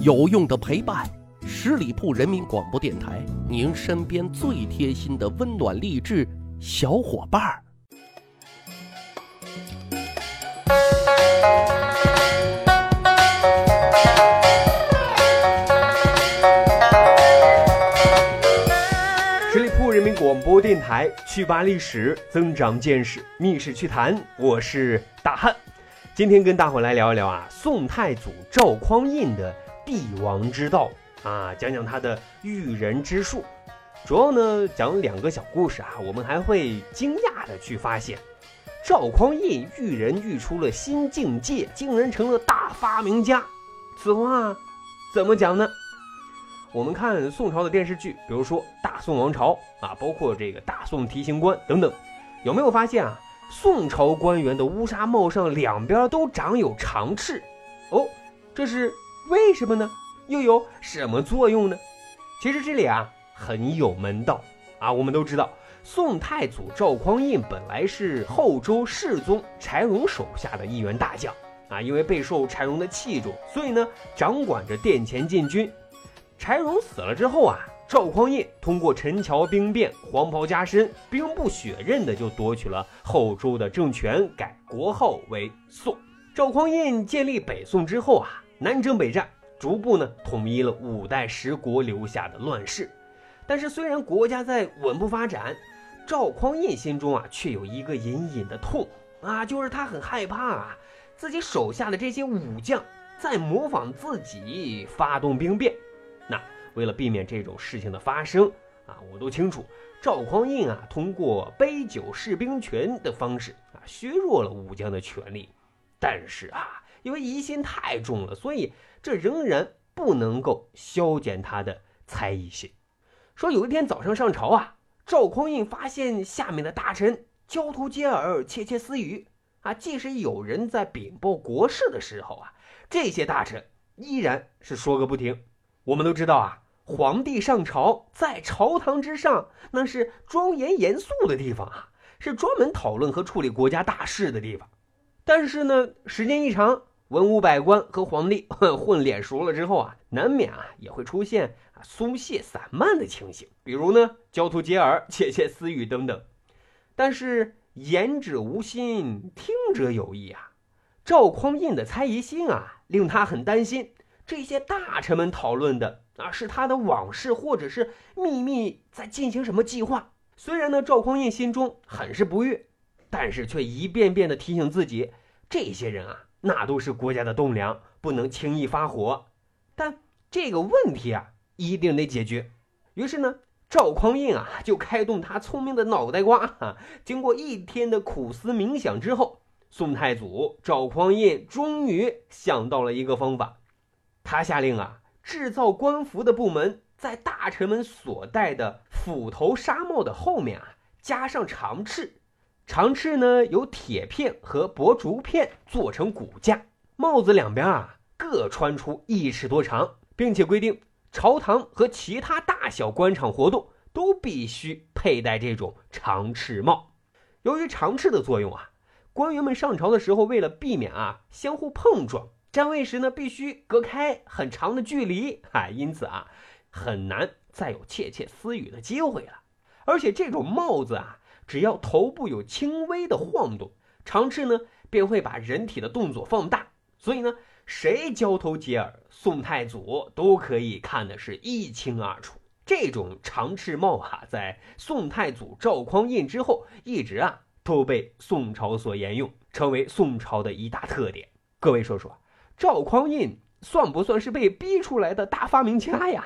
有用的陪伴，十里铺人民广播电台，您身边最贴心的温暖励志小伙伴儿。十里铺人民广播电台，趣吧历史，增长见识，密室趣谈，我是大汉。今天跟大伙来聊一聊啊，宋太祖赵匡胤的帝王之道啊，讲讲他的驭人之术。主要呢讲两个小故事啊，我们还会惊讶的去发现，赵匡胤驭人育出了新境界，竟然成了大发明家。此话怎么讲呢？我们看宋朝的电视剧，比如说《大宋王朝》啊，包括这个《大宋提刑官》等等，有没有发现啊？宋朝官员的乌纱帽上两边都长有长翅，哦，这是为什么呢？又有什么作用呢？其实这里啊很有门道啊。我们都知道，宋太祖赵匡胤本来是后周世宗柴荣手下的一员大将啊，因为备受柴荣的器重，所以呢掌管着殿前禁军。柴荣死了之后啊，赵匡胤通过陈桥兵变、黄袍加身、兵不血刃的就夺取了后周的政权，改国号为宋。赵匡胤建立北宋之后啊，南征北战，逐步呢统一了五代十国留下的乱世。但是虽然国家在稳步发展，赵匡胤心中啊却有一个隐隐的痛啊，就是他很害怕啊，自己手下的这些武将在模仿自己发动兵变。那为了避免这种事情的发生啊，我都清楚，赵匡胤啊通过杯酒释兵权的方式啊削弱了武将的权力，但是啊，因为疑心太重了，所以这仍然不能够消减他的猜疑心。说有一天早上上朝啊，赵匡胤发现下面的大臣交头接耳、窃窃私语啊，即使有人在禀报国事的时候啊，这些大臣依然是说个不停。我们都知道啊，皇帝上朝在朝堂之上，那是庄严严肃的地方啊，是专门讨论和处理国家大事的地方。但是呢，时间一长，文武百官和皇帝 混脸熟了之后啊，难免啊也会出现啊松懈散漫的情形，比如呢交头接耳、窃窃私语等等。但是言者无心，听者有意啊。赵匡胤的猜疑心啊，令他很担心。这些大臣们讨论的啊，是他的往事，或者是秘密在进行什么计划。虽然呢，赵匡胤心中很是不悦，但是却一遍遍的提醒自己，这些人啊，那都是国家的栋梁，不能轻易发火。但这个问题啊，一定得解决。于是呢，赵匡胤啊，就开动他聪明的脑袋瓜啊，经过一天的苦思冥想之后，宋太祖赵匡胤终于想到了一个方法。他下令啊，制造官服的部门在大臣们所戴的斧头纱帽的后面啊，加上长翅。长翅呢，由铁片和薄竹片做成骨架。帽子两边啊，各穿出一尺多长，并且规定朝堂和其他大小官场活动都必须佩戴这种长翅帽。由于长翅的作用啊，官员们上朝的时候，为了避免啊相互碰撞。站位时呢，必须隔开很长的距离，啊，因此啊，很难再有窃窃私语的机会了。而且这种帽子啊，只要头部有轻微的晃动，长翅呢便会把人体的动作放大，所以呢，谁交头接耳，宋太祖都可以看的是一清二楚。这种长翅帽啊，在宋太祖赵匡胤之后，一直啊都被宋朝所沿用，成为宋朝的一大特点。各位说说。赵匡胤算不算是被逼出来的大发明家呀？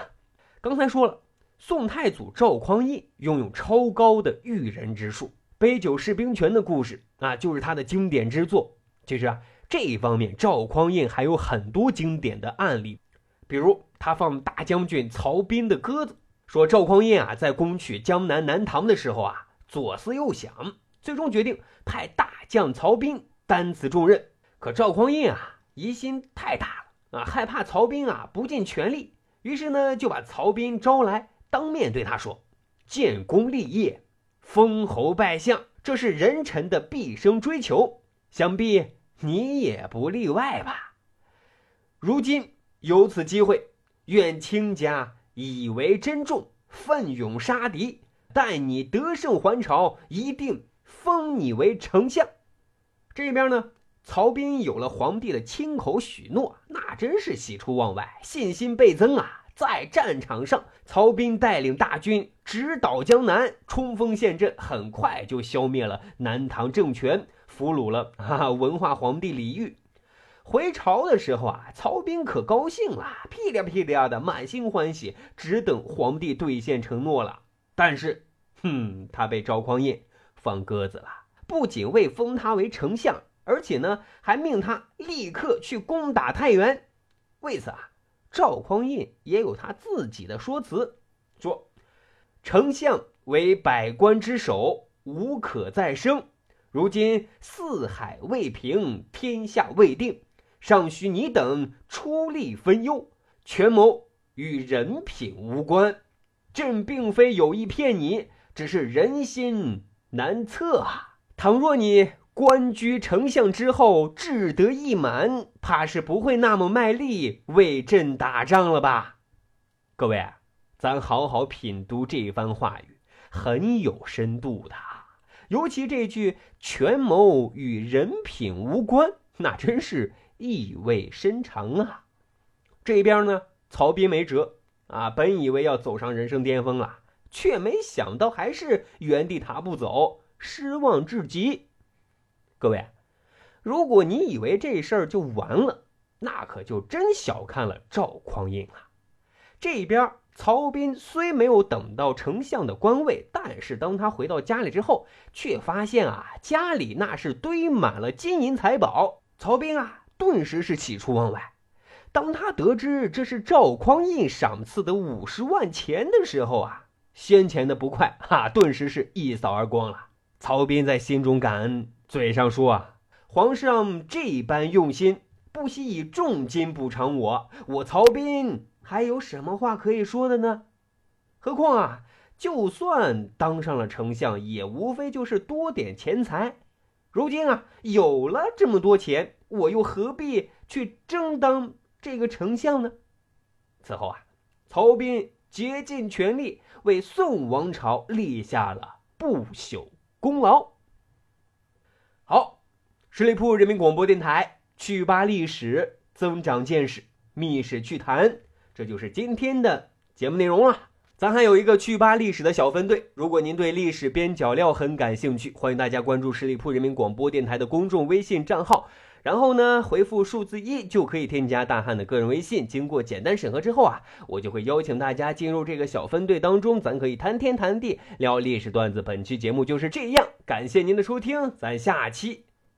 刚才说了，宋太祖赵匡胤拥有超高的驭人之术，杯酒释兵权的故事啊，就是他的经典之作。其实啊，这一方面赵匡胤还有很多经典的案例，比如他放大将军曹彬的鸽子，说赵匡胤啊在攻取江南南唐的时候啊，左思右想，最终决定派大将曹彬担此重任。可赵匡胤啊。疑心太大了啊，害怕曹彬啊不尽全力，于是呢就把曹彬招来，当面对他说：“建功立业，封侯拜相，这是人臣的毕生追求，想必你也不例外吧？”如今有此机会，愿卿家以为珍重，奋勇杀敌。待你得胜还朝，一定封你为丞相。这边呢，曹彬有了皇帝的亲口许诺，那真是喜出望外，信心倍增啊！在战场上，曹彬带领大军直捣江南，冲锋陷阵，很快就消灭了南唐政权，俘虏了哈哈文化皇帝李煜。回朝的时候啊，曹彬可高兴了，屁颠屁颠的，满心欢喜，只等皇帝兑现承诺了。但是，哼，他被赵匡胤放鸽子了，不仅未封他为丞相，而且呢，还命他立刻去攻打太原。为此啊。赵匡胤也有他自己的说辞，说：“丞相为百官之首，无可再生。如今四海未平，天下未定，尚需你等出力分忧。权谋与人品无关，朕并非有意骗你，只是人心难测啊。倘若你……”官居丞相之后，志得意满，怕是不会那么卖力为朕打仗了吧？各位，咱好好品读这番话语，很有深度的。尤其这句“权谋与人品无关”，那真是意味深长啊。这边呢，曹彬没辙啊，本以为要走上人生巅峰了，却没想到还是原地踏步走，失望至极。各位，如果你以为这事儿就完了，那可就真小看了赵匡胤了。这边曹彬虽没有等到丞相的官位，但是当他回到家里之后，却发现啊，家里那是堆满了金银财宝。曹彬啊，顿时是喜出望外。当他得知这是赵匡胤赏赐的五十万钱的时候啊，先前的不快哈，顿时是一扫而光了。曹彬在心中感恩。嘴上说啊，皇上这般用心，不惜以重金补偿我，我曹彬还有什么话可以说的呢？何况啊，就算当上了丞相，也无非就是多点钱财。如今啊，有了这么多钱，我又何必去争当这个丞相呢？此后啊，曹彬竭尽全力为宋王朝立下了不朽功劳。十里铺人民广播电台趣吧历史，增长见识，密室趣谈，这就是今天的节目内容了。咱还有一个趣吧历史的小分队，如果您对历史边角料很感兴趣，欢迎大家关注十里铺人民广播电台的公众微信账号。然后呢，回复数字一就可以添加大汉的个人微信。经过简单审核之后啊，我就会邀请大家进入这个小分队当中，咱可以谈天谈地，聊历史段子。本期节目就是这样，感谢您的收听，咱下期